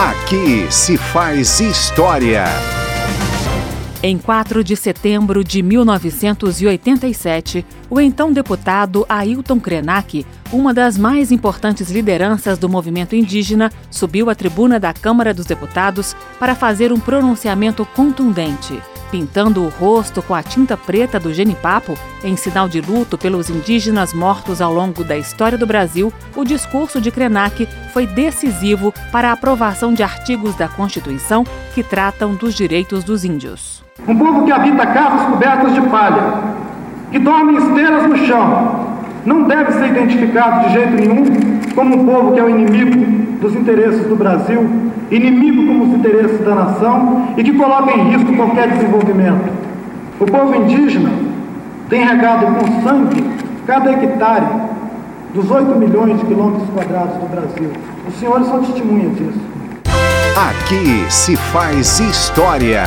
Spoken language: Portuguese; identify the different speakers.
Speaker 1: Aqui se faz história.
Speaker 2: Em 4 de setembro de 1987, o então deputado Ailton Krenak, uma das mais importantes lideranças do movimento indígena, subiu à tribuna da Câmara dos Deputados para fazer um pronunciamento contundente. Pintando o rosto com a tinta preta do genipapo, em sinal de luto pelos indígenas mortos ao longo da história do Brasil, o discurso de Krenak foi decisivo para a aprovação de artigos da Constituição que tratam dos direitos dos índios.
Speaker 3: Um povo que habita casas cobertas de palha, que dorme em esteiras no chão, não deve ser identificado de jeito nenhum como um povo que é o inimigo dos interesses do Brasil, inimigo como os interesses da nação e que coloca em risco qualquer desenvolvimento. O povo indígena tem regado com sangue cada hectare dos 8 milhões de quilômetros quadrados do Brasil. Os senhores são testemunhas disso.
Speaker 1: Aqui se faz história.